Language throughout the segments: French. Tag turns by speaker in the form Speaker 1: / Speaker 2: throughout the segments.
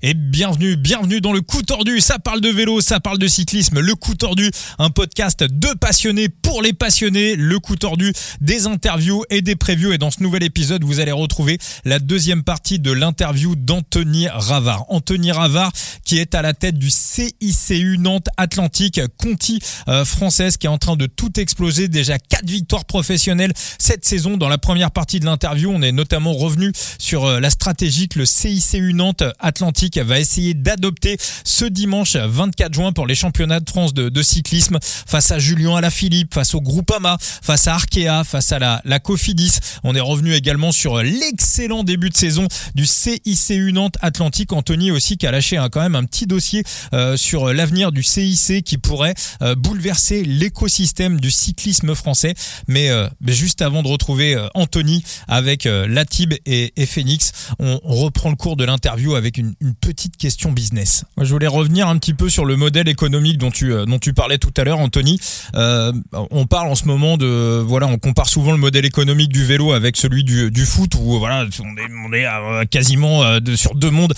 Speaker 1: Et bienvenue, bienvenue dans le coup tordu. Ça parle de vélo, ça parle de cyclisme. Le coup tordu, un podcast de passionnés pour les passionnés. Le coup tordu, des interviews et des previews. Et dans ce nouvel épisode, vous allez retrouver la deuxième partie de l'interview d'Anthony Ravard. Anthony Ravard, qui est à la tête du CICU Nantes Atlantique, Conti euh, française, qui est en train de tout exploser. Déjà quatre victoires professionnelles cette saison. Dans la première partie de l'interview, on est notamment revenu sur euh, la stratégie que le CICU Nantes Atlantique va essayer d'adopter ce dimanche 24 juin pour les championnats de France de, cyclisme face à Julien Alaphilippe, face au Groupama, face à Arkea, face à la, la Cofidis. On est revenu également sur l'excellent début de saison du CICU Nantes Atlantique. Anthony aussi qui a lâché quand même un petit dossier euh, sur l'avenir du CIC qui pourrait euh, bouleverser l'écosystème du cyclisme français. Mais, euh, juste avant de retrouver Anthony avec Latib et, et Phoenix, on, reprend le cours de l'interview avec une petite question business. Moi, je voulais revenir un petit peu sur le modèle économique dont tu euh, dont tu parlais tout à l'heure, Anthony. Euh, on parle en ce moment de voilà, on compare souvent le modèle économique du vélo avec celui du, du foot où voilà, on est, on est euh, quasiment euh, sur deux mondes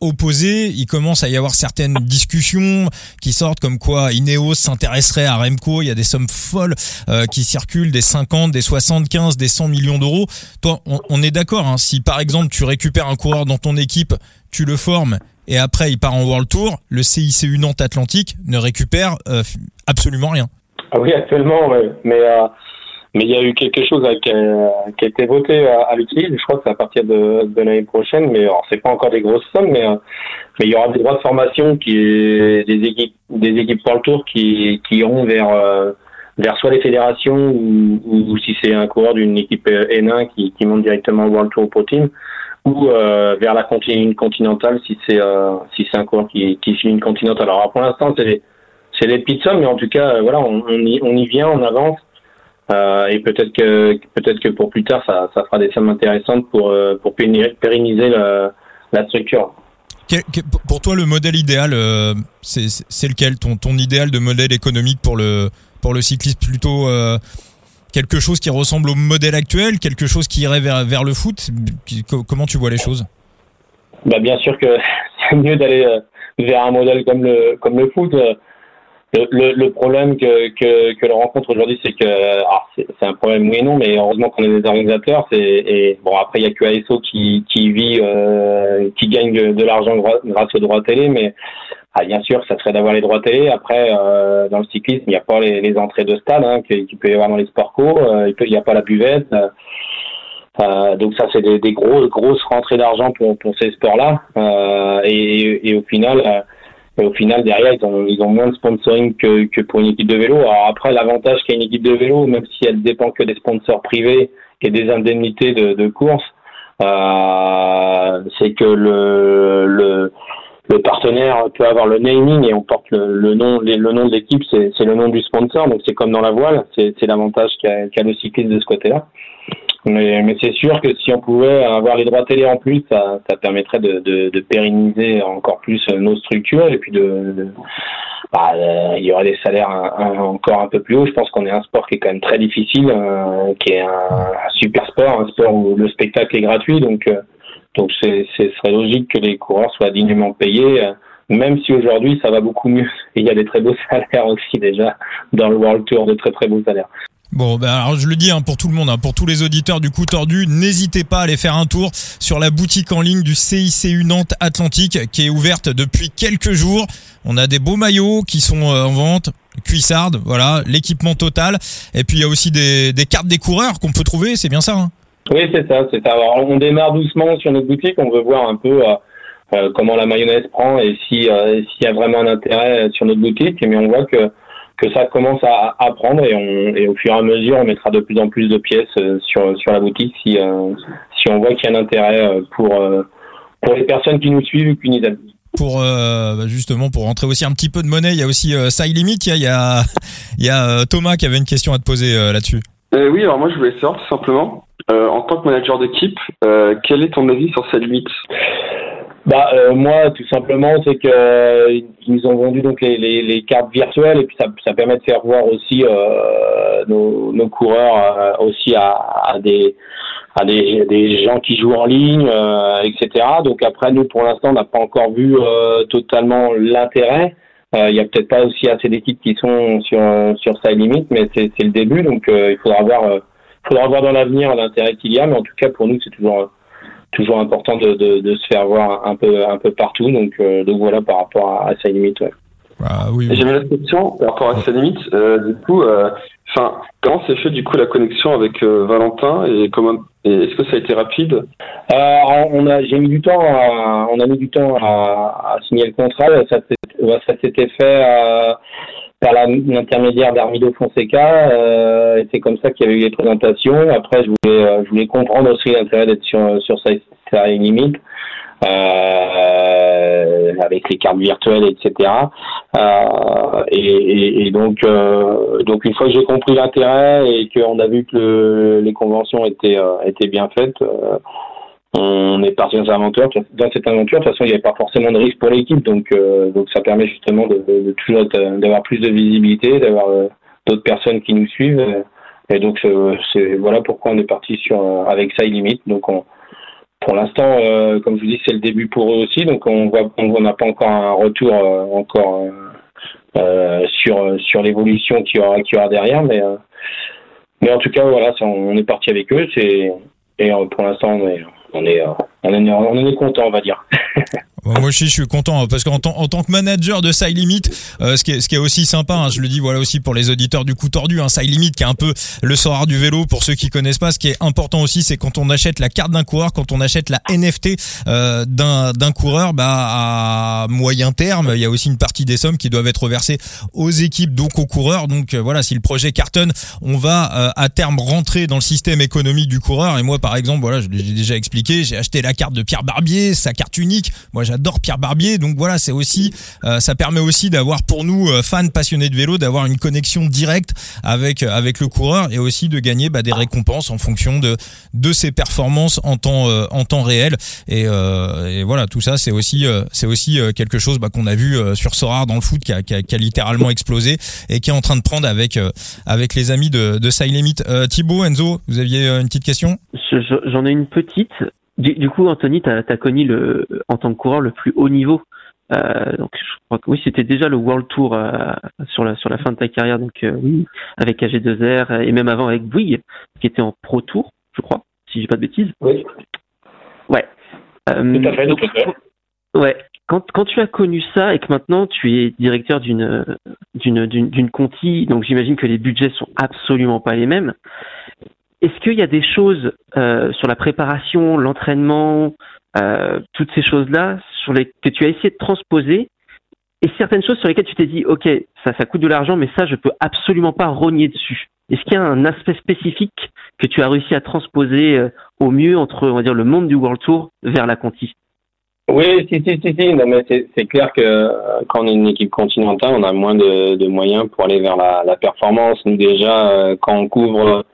Speaker 1: opposés. Il commence à y avoir certaines discussions qui sortent comme quoi Ineos s'intéresserait à Remco. Il y a des sommes folles qui circulent, des 50, des 75, des 100 millions d'euros. Toi, on, on est d'accord. Hein, si par exemple tu récupères un coureur dans ton équipe tu le formes et après il part en World Tour, le CICU Nantes Atlantique ne récupère euh, absolument rien.
Speaker 2: Ah oui, actuellement, mais euh, mais il y a eu quelque chose qui a, été voté à, l'utilise. Je crois que c'est à partir de, l'année prochaine, mais alors c'est pas encore des grosses sommes, mais euh, mais il y aura des droits de formation qui des équipes des équipes World Tour qui qui iront vers vers soit les fédérations ou, si c'est un coureur d'une équipe N1 qui, qui monte directement au World Tour Pro Team ou euh, vers la continentale si c'est euh, si c'est un coureur qui qui suit une continentale. Alors pour l'instant c'est c'est des petites sommes, mais en tout cas voilà on, on, y, on y vient, on avance. Euh, et peut-être que peut-être que pour plus tard ça, ça fera des sommes intéressantes pour euh, pour pérenniser la, la structure.
Speaker 1: Pour toi, le modèle idéal, euh, c'est lequel? Ton, ton idéal de modèle économique pour le pour le cycliste? Plutôt quelque chose qui ressemble au modèle actuel, quelque chose qui irait vers, vers le foot Comment tu vois les choses?
Speaker 2: Bah Bien sûr que c'est mieux d'aller euh, vers un modèle comme le, comme le foot. Le, le, problème que, que, que l'on rencontre aujourd'hui, c'est que c'est un problème oui et non, mais heureusement qu'on est des organisateurs. Et bon après il y a que ASO qui, qui vit, euh, qui gagne de, de l'argent grâce aux droits télé, mais ah, bien sûr, ça serait d'avoir les droits télé. Après, euh, dans le cyclisme, il n'y a pas les, les, entrées de stade hein, qu'il peut y avoir dans les sports co. Euh, il n'y a pas la buvette. Euh, donc ça, c'est des, des, grosses, grosses rentrées d'argent pour, pour ces sports-là. Euh, et, et, au final, euh, au final derrière, ils ont, ils ont moins de sponsoring que, que pour une équipe de vélo. Alors après, l'avantage qu'a une équipe de vélo, même si elle dépend que des sponsors privés et des indemnités de, de course, c'est que le, le le partenaire peut avoir le naming et on porte le, nom le nom de l'équipe c'est le nom du sponsor. Donc c'est comme dans la voile. C'est l'avantage qu'a qu le cycliste de ce côté-là. Mais, mais c'est sûr que si on pouvait avoir les droits télé en plus ça, ça permettrait de, de, de, pérenniser encore plus nos structures et puis de, bah, euh, il y aurait des salaires encore un peu plus hauts. Je pense qu'on est un sport qui est quand même très difficile euh, qui est un, un, super sport un sport où le spectacle est gratuit. Donc euh, donc ce serait logique que les coureurs soient dignement payés, euh, même si aujourd'hui ça va beaucoup mieux. Et il y a des très beaux salaires aussi déjà dans le World Tour, de très très beaux salaires.
Speaker 1: Bon, ben alors je le dis hein, pour tout le monde, hein, pour tous les auditeurs du coup tordu, n'hésitez pas à aller faire un tour sur la boutique en ligne du CICU Nantes Atlantique qui est ouverte depuis quelques jours. On a des beaux maillots qui sont euh, en vente, cuissardes, voilà, l'équipement total. Et puis il y a aussi des, des cartes des coureurs qu'on peut trouver, c'est bien ça hein
Speaker 2: oui, c'est ça, on démarre doucement sur notre boutique. On veut voir un peu euh, euh comment la mayonnaise prend et si euh, s'il y a vraiment un intérêt sur notre boutique. Mais on voit que ça commence à, prendre et, on, et au fur et à mesure, on mettra de plus en plus de pièces sur sur la boutique si si on voit qu'il y a un intérêt pour les personnes qui nous suivent ou qui nous aiment
Speaker 1: pour bah, justement pour rentrer aussi un petit peu de monnaie, il y a aussi euh, Limit, il y a, Thomas qui avait une question à te poser là-dessus.
Speaker 3: Oui, alors moi je voulais savoir tout simplement euh, en tant que manager d'équipe, euh, quel est ton avis sur cette limite
Speaker 2: bah euh, moi tout simplement c'est que euh, ils ont vendu donc les, les, les, cartes virtuelles et puis ça, ça permet de faire voir aussi euh, nos, nos, coureurs aussi à, à, des à des, des gens qui jouent en ligne, etc. Donc après, nous, pour l'instant, on n'a pas encore vu totalement l'intérêt. Il y a peut-être pas aussi assez d'équipes qui sont sur sur sa limite, mais c'est le début, donc il faudra voir faudra voir dans l'avenir l'intérêt qu'il y a, mais en tout cas pour nous c'est toujours toujours important de, de, de, se faire voir un peu un peu partout. Donc donc voilà par rapport à, à sa limite. Ouais.
Speaker 3: Ah, oui, oui. J'avais une question par rapport à sa limite. Euh, du coup, euh, enfin, comment s'est fait du coup la connexion avec euh, Valentin et comment est-ce que ça a été rapide?
Speaker 2: Euh, On a, j'ai mis du temps, à, on a mis du temps à, à signer le contrat. Ça, ça s'était fait par l'intermédiaire d'Armido Fonseca. Euh, et c'est comme ça qu'il y avait eu les présentations. Après, je voulais, je voulais comprendre aussi l'intérêt d'être sur sur sa, limite. Euh, avec les cartes virtuelles, etc. Euh, et, donc, euh, donc une fois que j'ai compris l'intérêt et qu'on a vu que les conventions étaient bien faites, on est parti dans cette aventure. De toute façon, il n'y avait pas forcément de risque pour l'équipe, donc donc ça permet justement de, de, toujours d'avoir plus de visibilité, d'avoir d'autres personnes qui nous suivent. Et donc c'est voilà pourquoi on est parti sur avec ça limite. Donc on pour l'instant, euh, comme je vous dis, c'est le début pour eux aussi, donc on voit, on n'a pas encore un retour euh, encore euh, sur sur l'évolution qu'il y aura, qu'il y aura derrière, mais mais en tout cas, voilà, on est parti avec eux, c'est et pour l'instant, on est on est on est on est content, on va dire.
Speaker 1: moi aussi, je suis content hein, parce qu'en tant, en tant que manager de Side euh, ce, qui est, ce qui est aussi sympa, hein, je le dis voilà aussi pour les auditeurs du coup tordu, hein, Side qui est un peu le sort du vélo pour ceux qui connaissent pas. Ce qui est important aussi, c'est quand on achète la carte d'un coureur, quand on achète la NFT euh, d'un coureur, bah à moyen terme, il y a aussi une partie des sommes qui doivent être versées aux équipes, donc aux coureurs. Donc euh, voilà, si le projet cartonne, on va euh, à terme rentrer dans le système économique du coureur. Et moi, par exemple, voilà, je l'ai déjà expliqué, j'ai acheté la carte de Pierre Barbier, sa carte unique. Moi, j'adore Pierre Barbier, donc voilà, c'est aussi, euh, ça permet aussi d'avoir pour nous euh, fans passionnés de vélo, d'avoir une connexion directe avec euh, avec le coureur et aussi de gagner bah, des récompenses en fonction de de ses performances en temps en temps réel. Et, et, voilà, tout ça, c'est aussi c'est aussi quelque chose bah, qu'on a vu sur Sorare dans le foot qui a, qui, a, qui a, littéralement explosé et qui est en train de prendre avec avec les amis de de Limit. Thibaut, Enzo, vous aviez une petite question?
Speaker 4: J'en ai une petite. Du, coup, Anthony, tu as, connu le, en tant que coureur le plus haut niveau. Euh, donc, je crois que oui, c'était déjà le World Tour euh, sur la sur la fin de ta carrière. Donc euh, oui, avec AG2R et même avant avec Bouygues, qui était en Pro Tour, je crois, si j'ai pas de bêtises.
Speaker 2: Oui.
Speaker 4: Ouais.
Speaker 2: tout à fait. tout à fait.
Speaker 4: Ouais. Quand, quand tu as connu ça et que maintenant tu es directeur d'une d'une d'une conti, donc j'imagine que les budgets sont absolument pas les mêmes. Est-ce qu'il y a des choses euh, sur la préparation, l'entraînement, euh, toutes ces choses-là sur que tu as essayé de transposer et certaines choses sur lesquelles tu t'es dit ok ça ça coûte de l'argent mais ça je peux absolument pas rogner dessus. Est-ce qu'il y a un aspect spécifique que tu as réussi à transposer euh, au mieux entre on va dire le monde du World Tour vers la Conti?
Speaker 2: Oui, si, si, si, si. Non, mais c'est clair que quand on est une équipe continentale, on a moins de, moyens pour aller vers la, la performance. Nous déjà, quand on couvre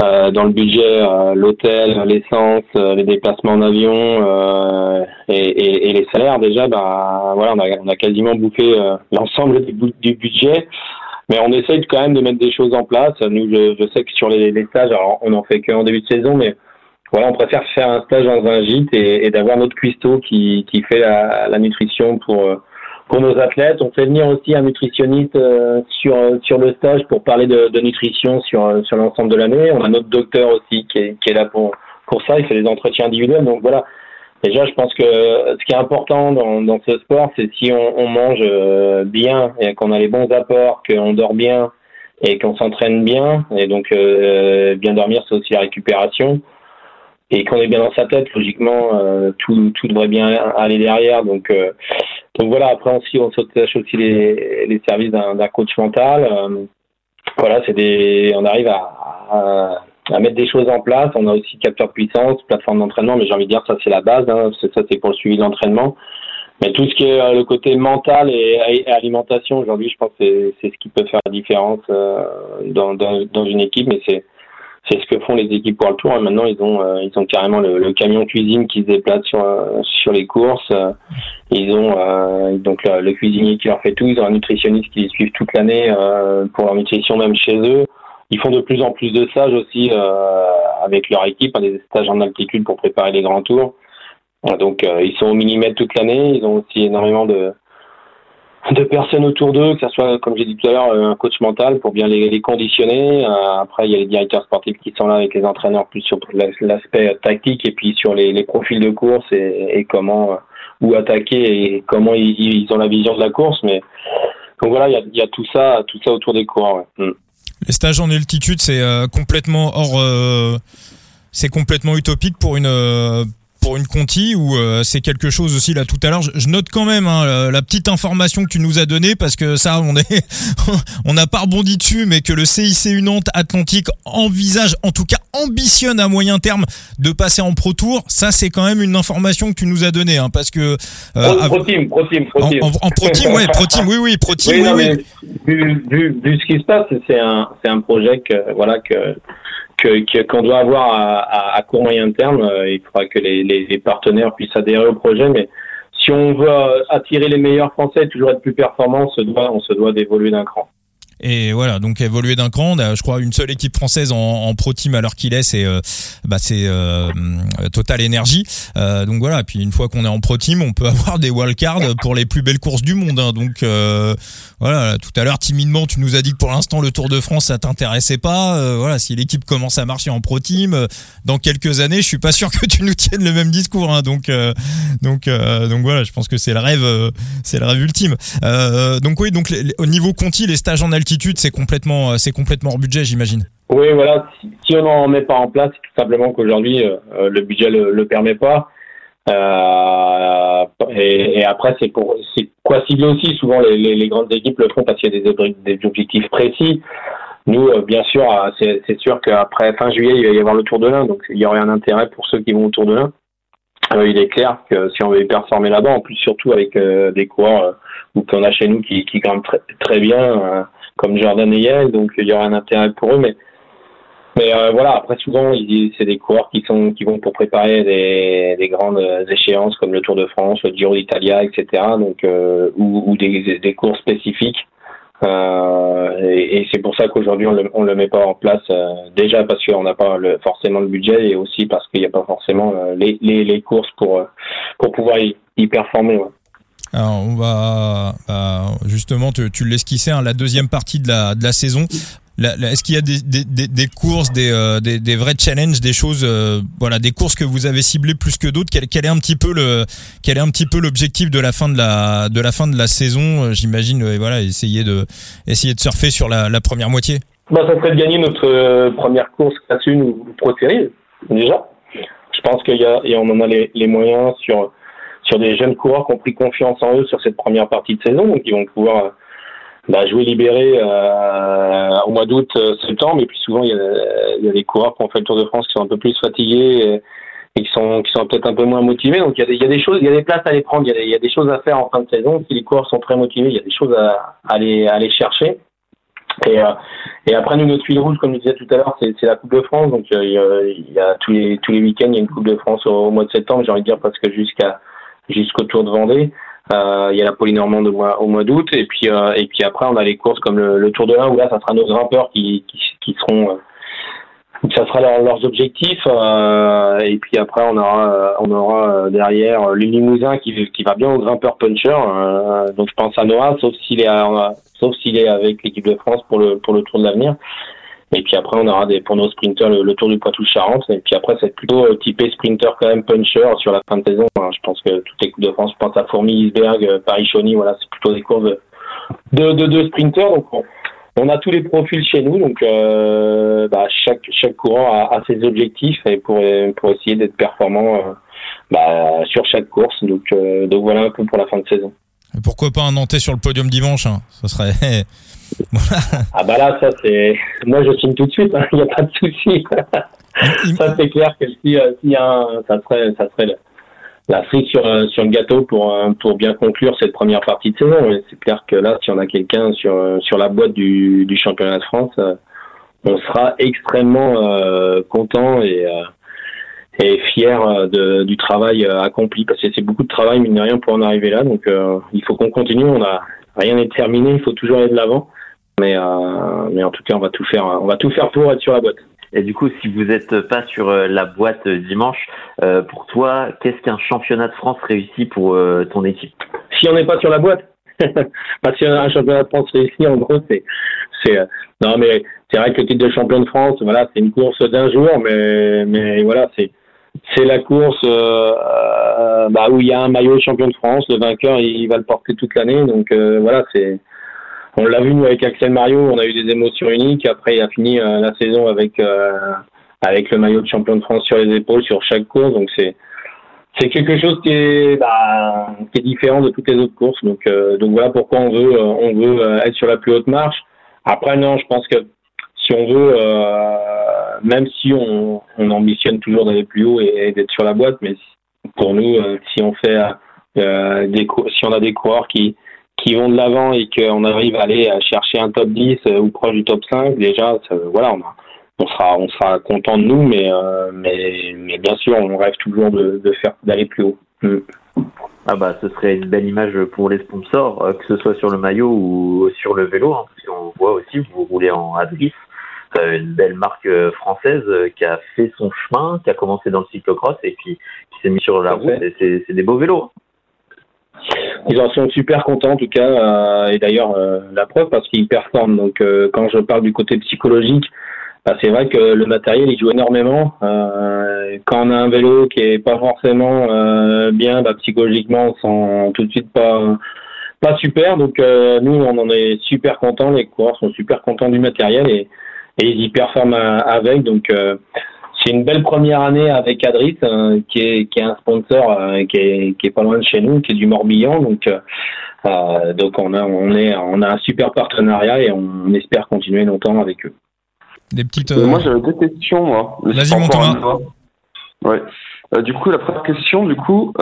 Speaker 2: euh, dans le budget euh, l'hôtel, l'essence, euh, les déplacements en avion et, et, et, les salaires déjà, bah voilà, on a, on a quasiment bouffé l'ensemble du, du, budget. Mais on essaye quand même de mettre des choses en place. Nous, je, je sais que sur les, les stages, alors on en fait qu'en début de saison, mais voilà, on préfère faire un stage dans un gîte et, et d'avoir notre cuistot qui, qui fait la, la nutrition pour pour nos athlètes. On fait venir aussi un nutritionniste euh, sur sur le stage pour parler de, de nutrition sur sur l'ensemble de l'année. On a notre docteur aussi qui est, qui est là pour pour ça. Il fait des entretiens individuels. Donc voilà. Déjà, je pense que ce qui est important dans, dans ce sport, c'est si on, on, mange euh, bien et qu'on a les bons apports, qu'on dort bien et qu'on s'entraîne bien. Et donc, euh, bien dormir, c'est aussi la récupération et qu'on est bien dans sa tête, logiquement, euh, tout, tout devrait bien aller derrière. Donc, euh, donc voilà, après aussi, on s'attache aussi les, les services d'un coach mental. Euh, voilà, c'est des, on arrive à, à, mettre des choses en place. On a aussi capteur de puissance, plateforme d'entraînement, mais j'ai envie de dire ça c'est la base. Hein, ça c'est pour le suivi de l'entraînement. Mais tout ce qui est le côté mental et, et alimentation aujourd'hui, je pense que c'est ce qui peut faire la différence dans, dans, dans une équipe. Mais c'est c'est ce que font les équipes pour le tour. Et maintenant, ils ont, euh, ils ont carrément le, camion cuisine qui se déplace sur, euh, sur les courses. Euh, ils ont donc le, cuisinier qui leur fait tout. Ils ont un nutritionniste qui les suit toute l'année pour leur nutrition même chez eux. ils font de plus en plus de stages aussi avec leur équipe, hein, des stages en altitude pour préparer les grands tours. Donc ils sont au millimètre toute l'année. Ils ont aussi énormément de de personnes autour d'eux, que ce soit, comme j'ai dit tout à l'heure, un coach mental pour bien les, les conditionner. Euh, après, il y a les directeurs sportifs qui sont là avec les entraîneurs plus sur l'aspect tactique et puis sur les, les profils de course et, comment euh, où attaquer et comment ils, ils, ont la vision de la course. Mais donc voilà, il y a, tout ça, tout ça autour des coureurs. Mm.
Speaker 1: Les stages en altitude, c'est euh, complètement hors. C'est complètement utopique pour une pour une Conti ou euh, c'est quelque chose aussi là tout à l'heure. Je, note quand même hein, la, petite information que tu nous as donnée parce que ça on est on n'a pas rebondi dessus, mais que le CIC Nantes Atlantique envisage, en tout cas ambitionne à moyen terme de passer en Pro Tour. Ça c'est quand même une information que tu nous as donnée hein, parce que
Speaker 2: euh, pro, team, pro team, pro
Speaker 1: team. En, pro team, ouais, pro team, oui, oui, pro team, oui, oui.
Speaker 2: Vu, vu, vu, ce qui se passe, c'est un c'est un projet que voilà que qu'on doit avoir à, à, court moyen terme. Euh, il faudra que les, partenaires puissent adhérer au projet, mais si on veut attirer les meilleurs Français, toujours être plus performant, on se doit d'évoluer d'un cran.
Speaker 1: Et voilà, donc évoluer d'un cran. Je crois, une seule équipe française en, en pro team à l'heure qu'il est, c'est euh, bah, c'est euh, Total Energy. Euh, donc voilà, puis une fois qu'on est en pro team, on peut avoir des wildcards pour les plus belles courses du monde. Hein. Donc voilà, tout à l'heure timidement, tu nous as dit que pour l'instant le Tour de France ça t'intéressait pas. Voilà, si l'équipe commence à marcher en pro team, dans quelques années, je suis pas sûr que tu nous tiennes le même discours. Hein. Donc donc donc voilà, je pense que c'est le rêve, c'est le rêve ultime. donc oui, donc au niveau Conti, les stages en altitude c'est complètement, euh, c'est complètement hors budget, j'imagine.
Speaker 2: Oui, voilà. Si, on n'en met pas en place, tout simplement qu'aujourd'hui euh, euh, le budget le, le permet pas. et, après, c'est pour, c'est quoi cibler aussi. Souvent, les, grandes équipes le font parce qu'il y a des, des objectifs précis. Nous, bien sûr, c'est, sûr qu'après fin juillet, il va y avoir le Tour de l'Ain, donc il y aurait un intérêt pour ceux qui vont au Tour de l'Ain. Il est clair que si on veut performer là-bas, en plus surtout avec des coureurs ou qu'on a chez nous qui, grimpent très, très bien, comme Jordan et Yale, donc il y aura un intérêt pour eux. Mais, mais euh, voilà, après souvent, c'est des coureurs qui sont qui vont pour préparer des, des grandes échéances comme le Tour de France, le Giro d'Italia, etc. Donc euh, ou, ou des, des, cours spécifiques. Euh, et, c'est pour ça qu'aujourd'hui on le, on le met pas en place euh, déjà parce qu'on n'a pas le, forcément le budget et aussi parce qu'il n'y a pas forcément euh, les, les, les, courses pour pour pouvoir y, y performer. Ouais.
Speaker 1: Alors on va bah, justement, tu, tu l'esquissais, hein, la deuxième partie de la, de la saison. Est-ce qu'il y a des, des, des courses, des, euh, des, des, vrais challenges, des choses, euh, voilà, des courses que vous avez ciblées plus que d'autres? Quel, quel, est un petit peu le, quel est un petit peu l'objectif de la fin de la, de la fin de la saison? Euh, J'imagine, voilà, essayer de, essayer de surfer sur la, la première moitié.
Speaker 2: Bah, ça serait de gagner notre première course classe 1 ou Pro Series, déjà. Je pense qu'il y a, et on en a les, les moyens sur sur des jeunes coureurs qui ont pris confiance en eux sur cette première partie de saison, donc ils vont pouvoir euh, bah, jouer libéré euh, au mois d'août, euh, septembre. Et puis souvent, il y, a, des coureurs qui ont fait le Tour de France qui sont un peu plus fatigués et, qui sont, qui sont peut-être un peu moins motivés. Donc il y, a des, il y, a des, choses, il y a des places à les prendre, il y, a des, choses à faire en fin de saison. Si les coureurs sont très motivés, il y a des choses à, à, aller chercher. Et, euh, après, nous, notre fil rouge, comme je disais tout à l'heure, c'est, la Coupe de France. Donc, il y a tous les, tous les week-ends, il y a une Coupe de France au, au mois de septembre. J'ai envie de dire parce que jusqu'à jusqu'au Tour de Vendée. Euh, il y a la Polynormande au mois, d'août. Et puis euh, et puis après on a les courses comme le, Tour de l'Ain où là ça sera nos grimpeurs qui qui, seront euh, ça sera leur, leurs objectifs. Euh, et puis après on aura on aura derrière le Limousin qui qui va bien au grimpeur puncher. Donc je pense à Noah sauf s'il est sauf s'il est avec l'équipe de France pour le pour le Tour de l'avenir et puis après, on aura des, pour nos sprinters le, Tour du Poitou-Charentes. Et puis après, c'est plutôt euh, typé sprinter quand même puncher sur la fin de saison. je pense que toutes les Coupes de France, je pense à Fourmi, Isberg, euh, Paris-Chauny, voilà, c'est plutôt des courses de, de, de, de sprinters. Donc on, a tous les profils chez nous. Donc euh, bah, chaque, chaque courant a, a, ses objectifs et pour, pour essayer d'être performant euh, bah, sur chaque course. Donc, donc voilà un peu pour la fin de saison.
Speaker 1: Pourquoi pas un Nantais sur le podium dimanche hein Ça serait
Speaker 2: ah bah là, ça c'est. Moi je signe tout de suite, hein. il n'y a pas de souci. ça c'est clair que si, euh, a un... ça serait, ça serait la cerise sur, euh, sur le gâteau pour, euh, pour bien conclure cette première partie de saison. C'est clair que là, si on a quelqu'un sur, sur la boîte du, du championnat de France, on sera extrêmement content et, et fier de, du travail accompli parce que c'est beaucoup de travail, mine de rien, pour en arriver là. Donc il faut qu'on continue. On a rien n'est terminé, il faut toujours aller de l'avant. Mais, mais en tout cas, on va tout faire, on va tout faire pour être sur la boîte.
Speaker 5: Et du coup, si vous n'êtes pas sur la boîte dimanche, pour toi, qu'est-ce qu'un championnat de France réussi pour ton équipe?
Speaker 2: Si on n'est pas sur la boîte Parce qu'un championnat de France réussi, en gros, c'est, c'est, non, mais c'est vrai que le titre de champion de France, voilà, c'est une course d'un jour, mais, mais voilà, c'est, c'est la course euh, euh, bah, où il y a un maillot champion de France. Le vainqueur, il, va le porter toute l'année. Donc euh, voilà, c'est. On l'a vu avec Axel Mario, on a eu des émotions uniques. Après, il a fini la saison avec avec le maillot de champion de France sur les épaules sur chaque course. Donc c'est c'est quelque chose qui est bah, qui est différent de toutes les autres courses. Donc donc voilà pourquoi on veut on veut être sur la plus haute marche. Après non, je pense que si on veut, euh, même si on, on, ambitionne toujours d'aller plus haut et, d'être sur la boîte, mais pour nous, euh, si on fait euh, des si on a des coureurs qui qui vont de l'avant et qu'on arrive à aller chercher un top 10 ou proche du top 5, déjà, voilà, on, on sera on sera content de nous, mais mais mais bien sûr, on rêve toujours de, de faire d'aller plus haut. Mm.
Speaker 5: Ah bah ce serait une belle image pour les sponsors, que ce soit sur le maillot ou sur le vélo, hein, parce qu'on voit aussi vous roulez en Adris, euh, une belle marque euh, française euh, qui a fait son chemin, qui a commencé dans le cyclocross et puis qui s'est mis sur la route. C'est des beaux vélos.
Speaker 2: Ils en sont super contents en tout cas, et d'ailleurs la preuve parce qu'ils performent. Donc quand je parle du côté psychologique, bah, c'est vrai que le matériel il joue énormément. quand on a un vélo qui est pas forcément bien, bah, psychologiquement on sent tout de suite pas pas super. Donc nous on en est super contents, les coureurs sont super contents du matériel et et ils y performent euh, avec. Donc euh, c'est une belle première année avec Adrit, euh, qui, est, qui est un sponsor qui, est, qui est pas loin de chez nous, qui est du Morbihan. Donc donc on a on est on a un super partenariat et on espère continuer longtemps avec eux.
Speaker 1: Des petites.
Speaker 3: Moi j'avais deux questions moi.
Speaker 1: Vas-y mon Thomas.
Speaker 3: Ouais. du coup la première question du coup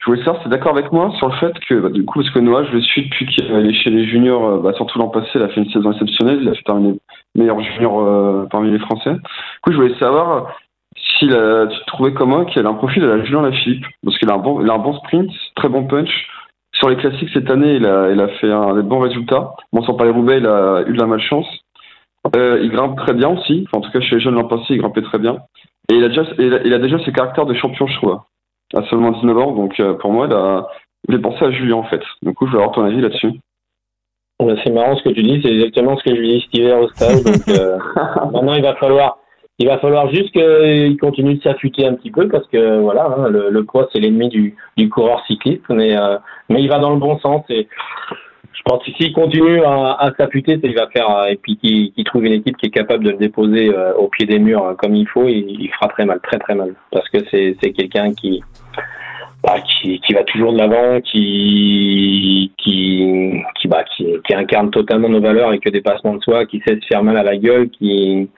Speaker 3: je voulais savoir, c'est d'accord avec moi sur le fait que, bah, du coup, parce que Noah, je le suis depuis qu'il est chez les juniors, euh, bah, surtout l'an passé, il a fait une saison exceptionnelle, il a fait parmi les meilleurs juniors euh, parmi les Français. Du coup, je voulais savoir si tu trouvais comment qu'il a un profil de la Julien Lafilippe, parce qu'il a un bon, sprint, très bon punch. Sur les classiques cette année, il a, il a fait un, des bons résultats. Bon, sans parler Roubaix, il a eu de la malchance. Euh, il grimpe très bien aussi. Enfin, en tout cas, chez les jeunes l'an passé, il grimpait très bien. Et il a déjà, il a déjà ses caractères de champion, je trouve à seulement 19 ans. Donc euh, pour moi, il a, pensé à Julien en fait. Du coup, je vais avoir ton avis là-dessus.
Speaker 2: c'est marrant ce que tu dis, c'est exactement ce que je lui dis cet hiver au stage. Donc euh, maintenant, il va falloir, il va falloir juste qu'il continue de s'affûter un petit peu parce que voilà, hein, le, poids c'est l'ennemi du, du, coureur cycliste, mais euh, mais il va dans le bon sens et je pense que s'il continue à, à s'affûter, il va faire et puis qu'il trouve une équipe qui est capable de le déposer au pied des murs comme il faut, il, il fera très mal, très très mal parce que c'est quelqu'un qui bah, qui, qui, va toujours de l'avant, qui qui qui, bah, qui incarne totalement nos valeurs et que des passements de soi, qui sait se faire mal à la gueule, qui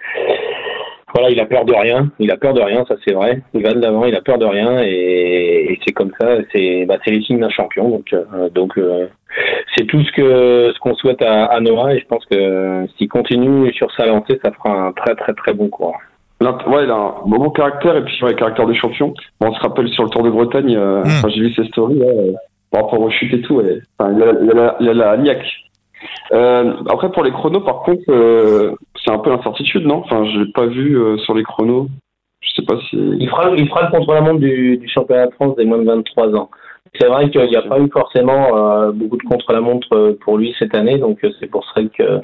Speaker 2: voilà, il a peur de rien, il a peur de rien, ça c'est vrai. Il va de l'avant, il a peur de rien et, c'est comme ça, c'est bah, c'est les signes d'un champion. Donc euh, donc euh, c'est tout ce que ce qu'on souhaite à, à, et je pense que s'il continue sur sa lancée, ça fera un très très très bon coureur.
Speaker 3: Ouais, il a un bon caractère et puis sur les caractères des champions. on se rappelle sur le Tour de Bretagne, euh, hmm. quand j'ai vu ses stories, là, euh, par rapport aux chutes et tout, il, a, il, a la, niaque. Euh, après, pour les chronos, par contre, euh, c'est un peu l'incertitude, non? Enfin, je l'ai pas vu euh, sur les chronos. Je sais pas si.
Speaker 2: Il fera, il fera le contre-la-montre du, du, championnat de France des moins de 23 ans. C'est vrai qu'il n'y a pas eu forcément beaucoup de contre-la-montre pour lui cette année, donc c'est pour ça que,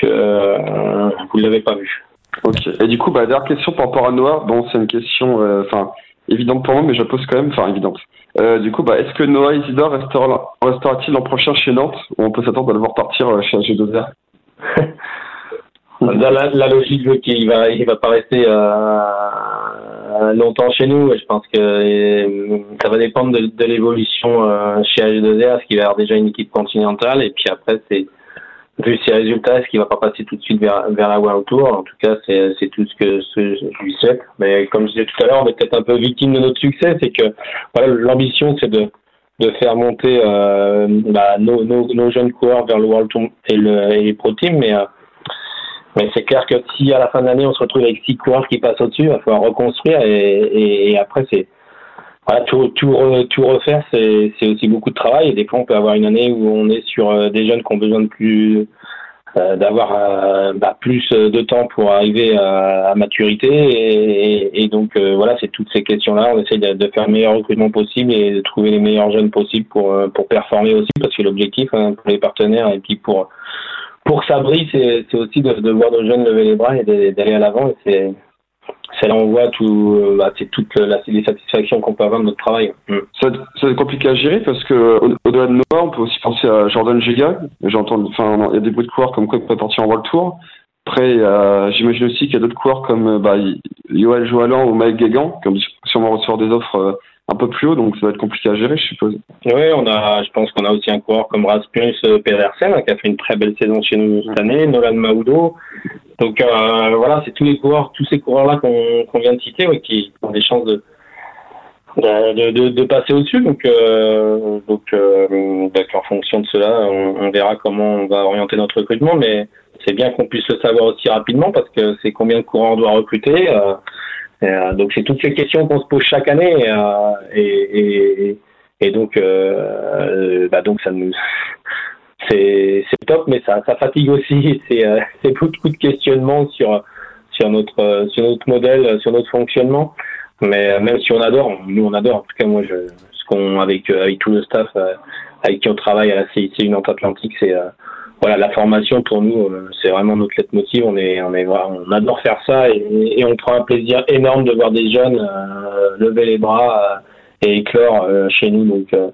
Speaker 2: que vous ne l'avez pas vu.
Speaker 3: Ok. Et du coup, bah, dernière question par rapport à Noah. Bon, c'est une question, euh, enfin, évidente pour moi, mais je la pose quand même, enfin, évidente. Euh, du coup, bah, est-ce que Noah Isidore restera, restera-t-il l'an prochain chez Nantes ou on peut s'attendre à le voir partir euh, chez AG2R
Speaker 2: la, la, logique veut qu'il va, il va pas rester longtemps chez nous. Je pense que ça va dépendre de, de l'évolution chez AG2R, parce qu'il va y avoir déjà une équipe continentale, et puis après, c'est vu ses résultats, est-ce qu'il va pas passer tout de suite vers, vers la World Tour En tout cas, c'est, c'est tout ce que je lui souhaite. Mais comme je disais tout à l'heure, on est peut-être un peu victime de notre succès. C'est que voilà, l'ambition, c'est de, de faire monter euh, bah, nos, nos, nos, jeunes coureurs vers le World Tour et, le, et les Pro Team. Mais, euh, mais c'est clair que si à la fin de l'année, on se retrouve avec six coureurs qui passent au-dessus, il va falloir reconstruire. Et, et après, c'est voilà, tout, tout, tout refaire, c'est aussi beaucoup de travail. Et des fois, on peut avoir une année où on est sur euh, des jeunes qui ont besoin de plus, d'avoir bah, plus de temps pour arriver à, maturité. Et, et donc voilà c'est toutes ces questions là on essaie de, de, faire le meilleur recrutement possible et de trouver les meilleurs jeunes possibles pour pour performer aussi. Parce que l'objectif hein, pour les partenaires et puis pour pour Sabri c'est aussi de, de, voir nos jeunes lever les bras et d'aller à l'avant. Et c'est on voit tout, euh, bah, c'est toutes les satisfactions qu'on peut avoir de notre travail.
Speaker 3: Mm. Ça, c'est compliqué à gérer parce que au-delà de Noah, on peut aussi penser à Jordan Giga. J'entends, enfin, il y a des bruits de coureurs comme quoi il pourrait partir en World Tour. Après, j'imagine aussi qu'il y a d'autres coureurs comme bah, Yoel Joalan ou Mike Guégan qui ont sûrement recevoir des offres euh, un peu plus haut, donc ça va être compliqué à gérer, je suppose.
Speaker 2: Oui, on a, je pense qu'on a aussi un coureur comme Rasmus Pedersen qui a fait une très belle saison chez nous cette année, Nolan Maudo, donc euh, voilà, c'est tous les coureurs, tous ces coureurs-là qu'on vient de citer, qui ont des chances de de, de, de passer au-dessus. Donc, euh, donc, euh, en fonction de cela, on, verra comment on va orienter notre recrutement. Mais c'est bien qu'on puisse le savoir aussi rapidement parce que c'est combien de coureurs on doit recruter. Euh, euh donc, c'est toutes ces questions qu'on se pose chaque année. Euh, et, et, et, donc, euh, bah donc ça nous c'est top, mais ça, ça fatigue aussi. C'est euh, beaucoup de questionnements sur sur notre euh, sur notre modèle, sur notre fonctionnement. Mais euh, même si on adore, nous on adore. En tout cas, moi, je, ce qu'on avec euh, avec tout le staff avec qui on travaille à la CIC Nantes Atlantique, c'est voilà la formation pour nous, c'est vraiment notre leitmotiv. On est on est on adore faire ça et, on prend un plaisir énorme de voir des jeunes lever les bras et éclore euh, chez nous. Donc, euh,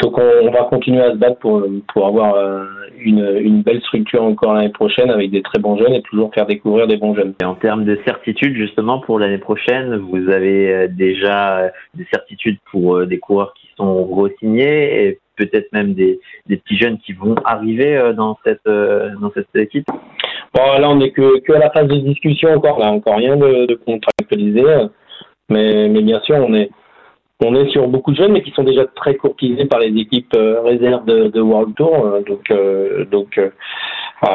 Speaker 2: donc on, va continuer à se battre pour, pour avoir euh, une, une belle structure encore l'année prochaine avec des très bons jeunes et toujours faire découvrir des bons jeunes.
Speaker 5: En termes de certitude, justement, pour l'année prochaine, vous avez déjà des certitudes pour des coureurs qui sont re-signés et peut-être même des, des, petits jeunes qui vont arriver dans cette, dans cette équipe
Speaker 2: Bon, là, on n'est que, à la phase de discussion encore. Là, encore rien de, contractualisé. Mais, mais bien sûr, on est, on est sur beaucoup de jeunes, mais qui sont déjà très courtisés par les équipes euh, réserves de, World Tour. Euh, donc, euh, donc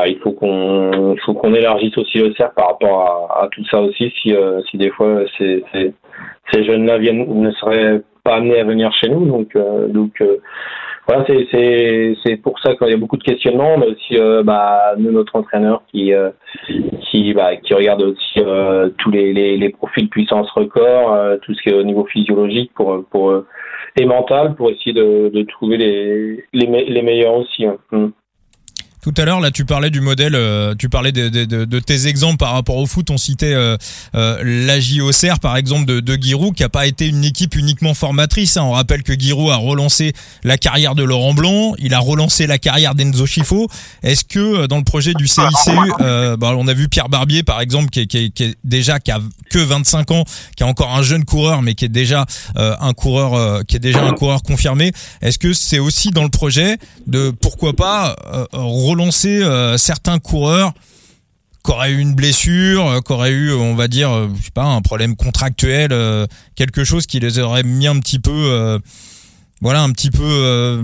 Speaker 2: il faut qu'on faut élargisse aussi le cercle par rapport à, tout ça aussi. Si, si des fois ces, ces, jeunes-là ne seraient pas amenés à venir chez nous. Donc voilà, c'est pour ça qu'il y a beaucoup de questionnements, mais aussi euh, bah nous notre entraîneur qui euh, qui bah qui regarde aussi euh, tous les, les les profils puissance record, tout ce qui est au niveau physiologique pour pour et mental pour essayer de de trouver les les, les meilleurs aussi. Hein. Mm.
Speaker 1: Tout à l'heure, là, tu parlais du modèle, euh, tu parlais de, de, de, tes exemples par rapport au foot. On citait euh, euh, la par exemple, de, de Giroud, qui a pas été une équipe uniquement formatrice. Hein. On rappelle que Giroud a relancé la carrière de Laurent Blanc, il a relancé la carrière d'Enzo Schifo. Est-ce que dans le projet du CICU, bah, on a vu Pierre Barbier, par exemple, qui est, qui, qui est, déjà qui a que 25 ans, qui est encore un jeune coureur, mais qui est déjà un coureur, qui est déjà un coureur confirmé. Est-ce que c'est aussi dans le projet de pourquoi pas relancer euh, certains coureurs qui auraient eu une blessure, euh, qui auraient eu, on va dire, euh, je sais pas, un problème contractuel, quelque chose qui les aurait mis un petit peu, voilà, un petit peu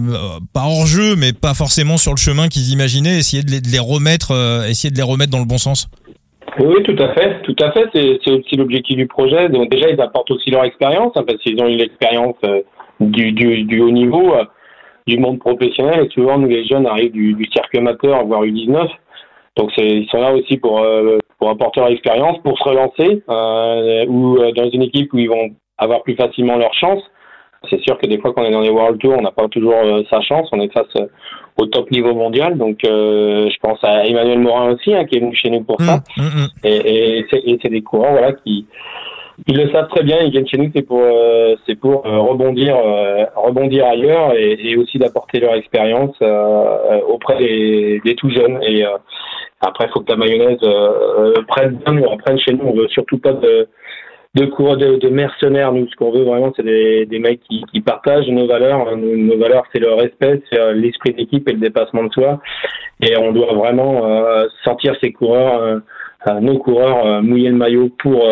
Speaker 1: pas hors jeu, mais pas forcément sur le chemin qu'ils imaginaient. Essayer de les, remettre, essayer de les remettre dans le bon sens.
Speaker 2: Oui, tout à fait, tout à fait. C'est aussi l'objectif du projet. Donc déjà, ils apportent aussi leur expérience, hein, parce qu'ils ont eu l'expérience du, du, du, haut niveau du monde professionnel. Et souvent, nous, les jeunes arrivent du, du cirque amateur, voire U19. Donc, ils sont là aussi pour, euh, pour apporter leur expérience, pour se relancer, euh, ou euh, dans une équipe où ils vont avoir plus facilement leur chance. C'est sûr que des fois, quand on est dans les World Tours, on n'a pas toujours sa chance. On est face au top niveau mondial. Donc, je pense à Emmanuel Morin aussi, hein, qui est venu chez nous pour ça. Mmh, mmh, mmh. Et, et c'est des courants voilà, qui, ils le savent très bien, ils viennent chez nous, c'est pour, euh, c'est pour euh, rebondir, euh, rebondir ailleurs et, et aussi d'apporter leur expérience auprès des, des, tout jeunes. Et après, il faut que la mayonnaise prenne bien, nous, prenne chez nous. On veut surtout pas de, de cours de, de, mercenaires. Nous, ce qu'on veut vraiment, c'est des, des mecs qui, qui, partagent nos valeurs. Nos, valeurs, c'est le respect, c'est l'esprit d'équipe et le dépassement de soi. Et on doit vraiment sentir ces coureurs, nos coureurs, mouiller le maillot pour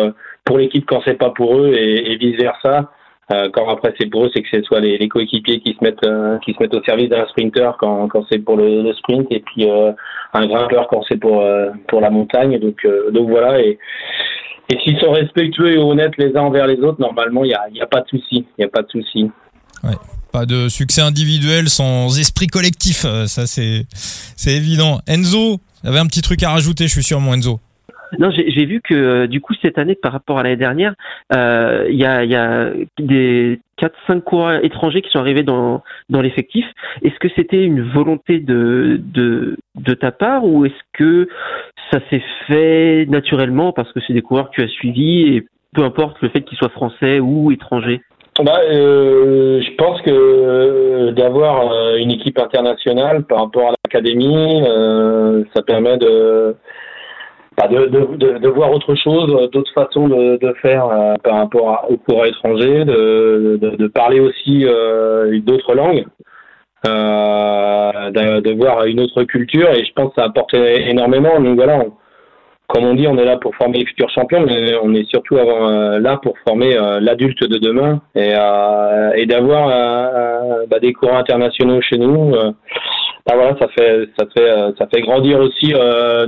Speaker 2: pour l'équipe quand c'est pas pour eux et, vice versa. Euh, quand après c'est pour eux, c'est que ce soit les, coéquipiers qui se mettent euh, qui se mettent au service d'un sprinter quand, quand c'est pour le, sprint et puis euh, un grimpeur quand c'est pour pour la montagne. Donc donc voilà et et s'ils sont respectueux et honnêtes les uns envers les autres, normalement il y a, y a pas de souci, il y a pas de souci.
Speaker 1: Pas de succès individuel sans esprit collectif, ça c'est c'est évident. Enzo, avez un petit truc à rajouter, je suis sûr, mon Enzo.
Speaker 4: Non, j'ai vu que euh, du coup cette année par rapport à l'année dernière, euh, il y, a, y a des 4-5 coureurs étrangers qui sont arrivés dans, dans l'effectif. Est-ce que c'était une volonté de, de, de ta part ou est-ce que ça s'est fait naturellement parce que c'est des coureurs que tu as suivis et peu importe le fait qu'ils soient français ou étrangers?
Speaker 2: Bah, euh, je pense que d'avoir une équipe internationale par rapport à l'académie, ça permet de, bah, de, de, de, voir autre chose, d'autres façons de, de faire par rapport aux coureurs étrangers, de, de, parler aussi d'autres langues, de, voir une autre culture, et je pense que ça apporte énormément. Donc voilà, comme on dit, on est là pour former les futurs champions, mais on est surtout avant, euh, là pour former euh, l'adulte de demain et, euh, et d'avoir bah, des courants internationaux chez nous. bah voilà, ça fait ça fait ça fait grandir aussi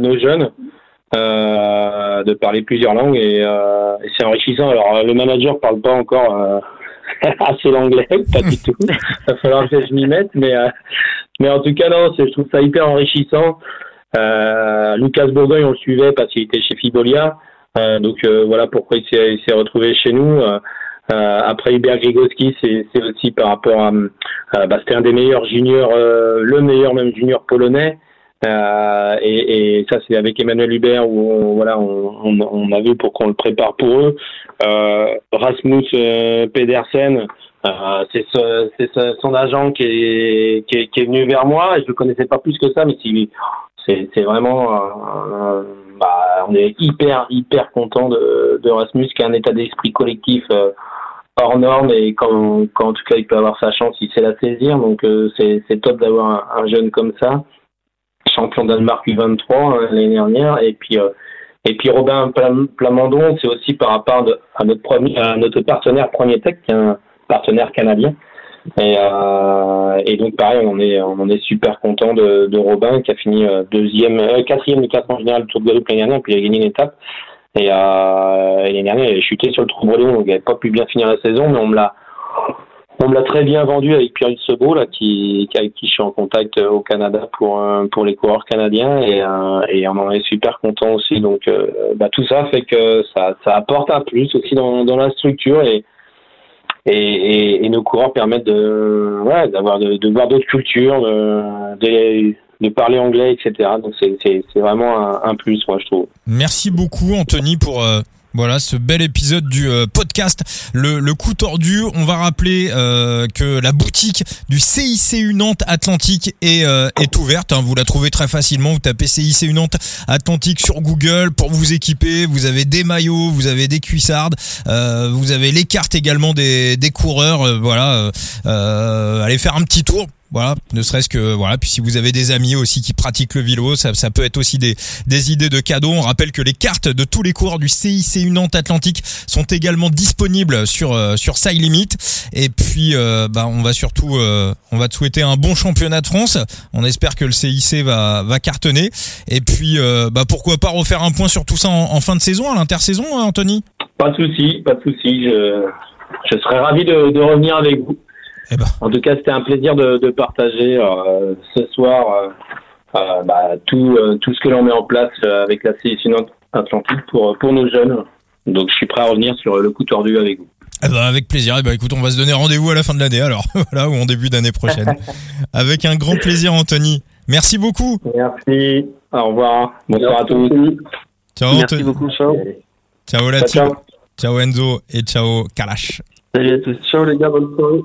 Speaker 2: nos jeunes. De parler plusieurs langues et, et c'est enrichissant. Alors le manager parle pas encore assez l'anglais, pas du tout. Il va falloir que je m'y mette, mais mais en tout cas non, je trouve ça hyper enrichissant. Euh, Lucas Bourgogne, on le suivait parce qu'il était chez Fibolia. Euh, donc euh, voilà pourquoi il s'est retrouvé chez nous. après Hubert Grigoski, c'est aussi par rapport à, bah, c'était un des meilleurs juniors, le meilleur même junior polonais. Euh, et, et, ça c'est avec Emmanuel Hubert où on, voilà on, on, a vu pour qu'on le prépare pour eux. Euh, Rasmus Pedersen, euh, c'est son agent qui est, qui est, qui, est, venu vers moi. Je le connaissais pas plus que ça, mais c'est vraiment, euh, bah, on est hyper hyper content de, de Rasmus qui a un état d'esprit collectif euh, hors norme et quand, quand en tout cas il peut avoir sa chance, il sait la saisir. Donc euh, c'est top d'avoir un, jeune comme ça, champion Danemark U23 hein, l'année dernière. Et puis et puis Robin Plamondon, c'est aussi par rapport à notre premier, à notre partenaire Premier Tech, qui est un partenaire canadien. Et, euh, et, donc pareil, on est on est super content de, de Robin qui a fini euh, deuxième, euh, quatrième du classement général du Tour de Guadeloupe l'année dernière, puis il a gagné une étape. Et, euh, l'année dernière, il a chuté sur le Tour Breton, donc il n'avait pas pu bien finir la saison, mais on me l'a on me l'a très bien vendu avec Pierre Sebo là, qui, avec qui je suis en contact au Canada pour pour les coureurs canadiens et, et on en est super content aussi. Donc bah, tout ça fait que ça ça apporte un plus aussi dans dans la structure et et, et, nos coureurs permettent de, ouais, d'avoir de, voir d'autres cultures, de, de, parler anglais, etc. Donc c'est, c'est, c'est vraiment un, plus, moi je trouve.
Speaker 1: Merci beaucoup Anthony pour euh, voilà ce bel épisode du euh, podcast le, coup tordu. On va rappeler euh, que la boutique du CICU Nantes Atlantique est, euh, est ouverte. Hein. Vous la trouvez très facilement. Vous tapez CICU Nantes Atlantique sur Google pour vous équiper. Vous avez des maillots, vous avez des cuissardes, vous avez les cartes également des, des coureurs. voilà, allez faire un petit tour voilà, ne serait-ce que voilà. Puis si vous avez des amis aussi qui pratiquent le vélo, ça, ça peut être aussi des, des idées de cadeaux. On rappelle que les cartes de tous les coureurs du CICU Nantes Atlantique sont également disponibles sur euh, sur Limit. Et puis euh, bah on va surtout euh, on va te souhaiter un bon championnat de France. On espère que le CIC va va cartonner. Et puis bah pourquoi pas refaire un point sur tout ça en, fin de saison, à l'intersaison, hein, Anthony?
Speaker 2: Pas de souci, pas de souci. Je je serais ravi de, de revenir avec vous. Eh ben. En tout cas, c'était un plaisir de, de partager euh, ce soir euh, euh bah, tout, euh, tout ce que l'on met en place avec la sélection Atlantique pour, pour nos jeunes. Donc, je suis prêt à revenir sur le coup tordu avec vous.
Speaker 1: Eh ben, avec plaisir. Eh ben, écoute, on va se donner rendez-vous à la fin de l'année, alors, voilà, ou en début d'année prochaine. avec un grand plaisir, Anthony. Merci beaucoup.
Speaker 2: Merci. Au revoir. Bonsoir à tous.
Speaker 1: Ciao,
Speaker 4: Merci beaucoup. Ciao.
Speaker 1: Ciao, la ciao, ciao. Enzo et ciao, Kalash.
Speaker 3: Salut à tous. Ciao, les gars. Bonne soirée.